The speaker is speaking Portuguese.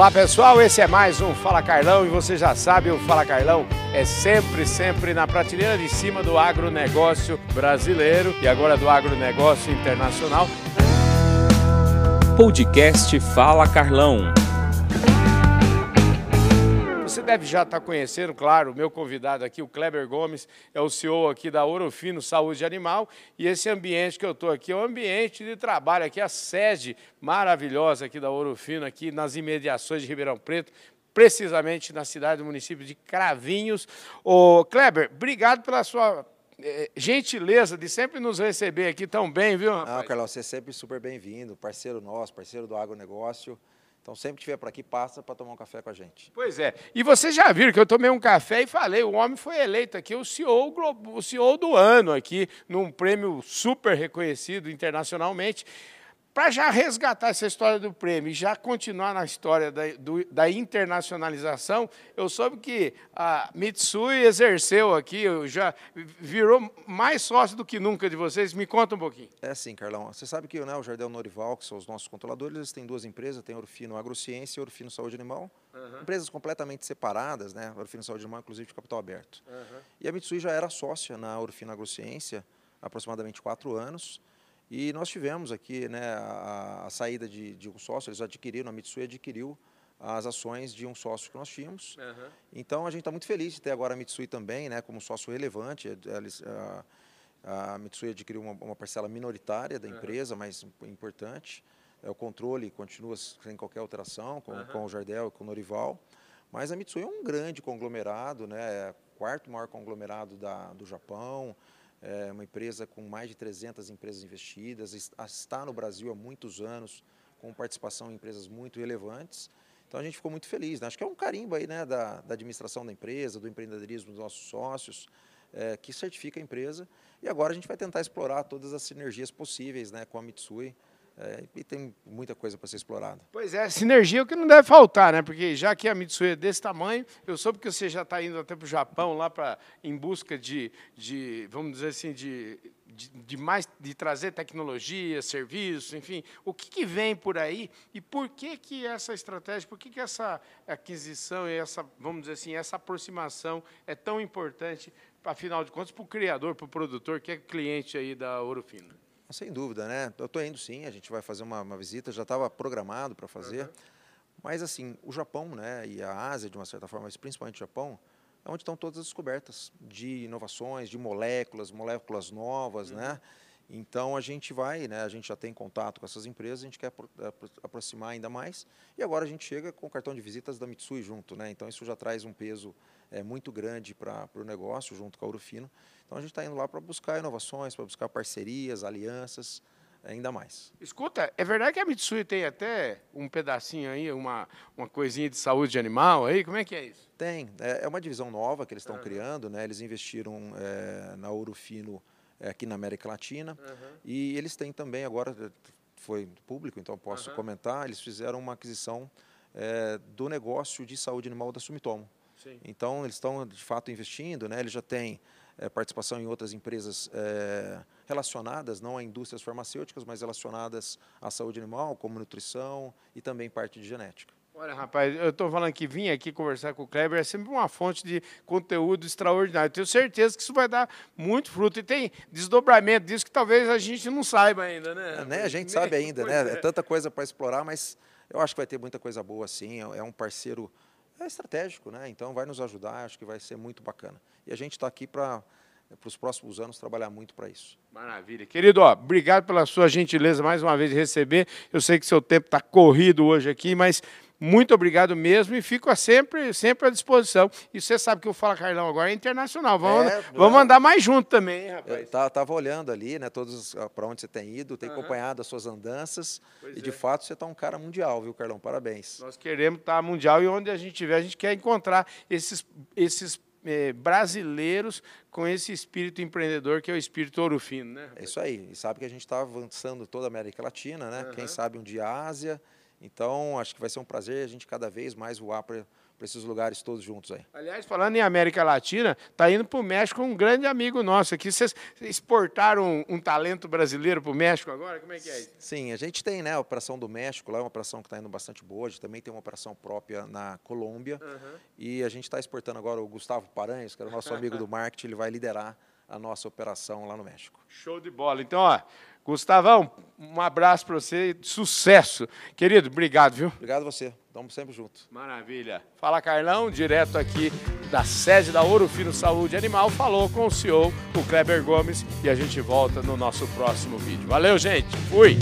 Olá pessoal, esse é mais um Fala Carlão e você já sabe, o Fala Carlão é sempre, sempre na prateleira de cima do agronegócio brasileiro e agora do agronegócio internacional. Podcast Fala Carlão. Você deve já estar conhecendo, claro, o meu convidado aqui, o Kleber Gomes, é o CEO aqui da Orofino Saúde Animal, e esse ambiente que eu estou aqui é um ambiente de trabalho aqui, a sede maravilhosa aqui da Orofino, aqui nas imediações de Ribeirão Preto, precisamente na cidade do município de Cravinhos. Ô, Kleber, obrigado pela sua eh, gentileza de sempre nos receber aqui tão bem, viu, rapaz? Não, Carlão, você é sempre super bem-vindo, parceiro nosso, parceiro do agronegócio. Então, sempre que estiver por aqui, passa para tomar um café com a gente. Pois é. E vocês já viram que eu tomei um café e falei, o homem foi eleito aqui o CEO, o CEO do ano aqui, num prêmio super reconhecido internacionalmente. Para já resgatar essa história do prêmio e já continuar na história da, do, da, internacionalização, eu soube que a Mitsui exerceu aqui, já virou mais sócio do que nunca de vocês. Me conta um pouquinho. É assim, Carlão. Você sabe que né, o Jardel Norival, que são os nossos controladores, eles têm duas empresas, tem Orfino Agrociência e Orfino Saúde Animal. Uhum. Empresas completamente separadas, né? Orfino Saúde Animal, inclusive, de capital aberto. Uhum. E a Mitsui já era sócia na Orfino Agrociência há aproximadamente quatro anos. E nós tivemos aqui né, a, a saída de, de, um sócio, eles adquiriram, a Mitsui adquiriu as ações de um sócio que nós tínhamos. Uhum. Então a gente está muito feliz de ter agora a Mitsui também né, como sócio relevante. Eles, a, a Mitsui adquiriu uma, uma, parcela minoritária da empresa, uhum. mas importante. É, o controle continua sem qualquer alteração com, uhum. com o Jardel e com o Norival. Mas a Mitsui é um grande conglomerado, né, é o quarto maior conglomerado da, do Japão é uma empresa com mais de 300 empresas investidas, está no Brasil há muitos anos, com participação em empresas muito relevantes. Então a gente ficou muito feliz. Né? Acho que é um carimbo aí, né, da, da administração da empresa, do empreendedorismo dos nossos sócios, é, que certifica a empresa. E agora a gente vai tentar explorar todas as sinergias possíveis né, com a Mitsui. É, e tem muita coisa para ser explorada. Pois é, sinergia é o que não deve faltar, né? Porque já que a Mitsui é desse tamanho, eu soube que você já está indo até para o Japão lá para em busca de, de, vamos dizer assim, de, de, de, mais de trazer tecnologia, serviços, enfim. O que, que, vem por aí e por que que essa estratégia, por que que essa aquisição e essa, vamos dizer assim, essa aproximação é tão importante, afinal de contas, para o criador, para o produtor, que é cliente aí da Ouro Fino? Sem dúvida, né? Eu estou indo sim, a gente vai fazer uma, uma visita, já estava programado para fazer. Uhum. Mas, assim, o Japão né, e a Ásia, de uma certa forma, mas principalmente o Japão, é onde estão todas as descobertas de inovações, de moléculas, moléculas novas, uhum. né? Então a gente vai, né, a gente já tem contato com essas empresas, a gente quer aproximar ainda mais. E agora a gente chega com o cartão de visitas da Mitsui junto, né? Então isso já traz um peso é, muito grande para o negócio junto com a Urufino. Então a gente está indo lá para buscar inovações, para buscar parcerias, alianças, ainda mais. Escuta, é verdade que a Mitsui tem até um pedacinho aí, uma, uma coisinha de saúde de animal aí? Como é que é isso? Tem. É, é uma divisão nova que eles estão uhum. criando, né? Eles investiram é, na Urufino aqui na América Latina. Uhum. E eles têm também, agora foi público, então posso uhum. comentar, eles fizeram uma aquisição é, do negócio de saúde animal da Sumitomo. Sim. Então, eles estão, de fato, investindo, né? eles já têm é, participação em outras empresas é, relacionadas, não a indústrias farmacêuticas, mas relacionadas à saúde animal, como nutrição e também parte de genética. Olha, rapaz, eu estou falando que vim aqui conversar com o Kleber é sempre uma fonte de conteúdo extraordinário. Tenho certeza que isso vai dar muito fruto. E tem desdobramento disso que talvez a gente não saiba ainda, né? É, né? A gente sabe ainda, né? É. é tanta coisa para explorar, mas eu acho que vai ter muita coisa boa, sim. É, é um parceiro é estratégico, né? Então vai nos ajudar, acho que vai ser muito bacana. E a gente está aqui para para os próximos anos trabalhar muito para isso. Maravilha. Querido, ó, obrigado pela sua gentileza mais uma vez de receber. Eu sei que seu tempo está corrido hoje aqui, mas muito obrigado mesmo e fico sempre, sempre à disposição. E você sabe que o Fala Carlão agora é internacional. Vamos, é, vamos é. andar mais junto também, hein, rapaz. Eu estava olhando ali, né, todos ah, para onde você tem ido, tem uhum. acompanhado as suas andanças. Pois e de é. fato você está um cara mundial, viu, Carlão? Parabéns. Nós queremos estar tá mundial e onde a gente estiver, a gente quer encontrar esses, esses eh, brasileiros com esse espírito empreendedor que é o espírito ouro fino, né? É isso aí. E sabe que a gente está avançando toda a América Latina, né? Uhum. Quem sabe um dia a Ásia Então, acho que vai ser um prazer a gente cada vez mais voar para esses lugares todos juntos aí. Aliás, falando em América Latina, está indo para o México um grande amigo nosso aqui. Vocês exportaram um, um talento brasileiro para o México agora? Como é que é isso? Sim, a gente tem né, a Operação do México, lá é uma operação que está indo bastante boa. A gente também tem uma operação própria na Colômbia. Uhum. E a gente está exportando agora o Gustavo Paranhos, que era o nosso amigo do marketing, ele vai liderar a nossa operação lá no México. Show de bola. Então, ó, Gustavão, um abraço para você, sucesso. Querido, obrigado, viu? Obrigado a você. Estamos sempre juntos. Maravilha. Fala, Carlão, direto aqui da sede da Ouro Fino Saúde Animal, falou com o CEO, o Kleber Gomes, e a gente volta no nosso próximo vídeo. Valeu, gente. Fui.